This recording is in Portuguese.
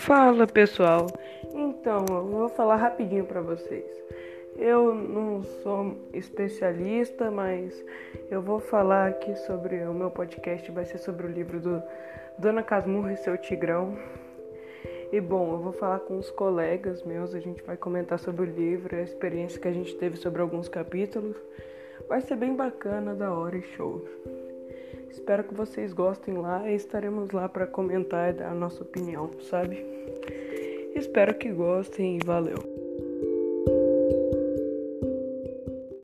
Fala pessoal, então eu vou falar rapidinho para vocês. Eu não sou especialista, mas eu vou falar aqui sobre o meu podcast. Vai ser sobre o livro do Dona Casmurra e seu Tigrão. E bom, eu vou falar com os colegas meus. A gente vai comentar sobre o livro, a experiência que a gente teve sobre alguns capítulos. Vai ser bem bacana, da hora e show. Espero que vocês gostem lá e estaremos lá para comentar e dar a nossa opinião, sabe? Espero que gostem e valeu.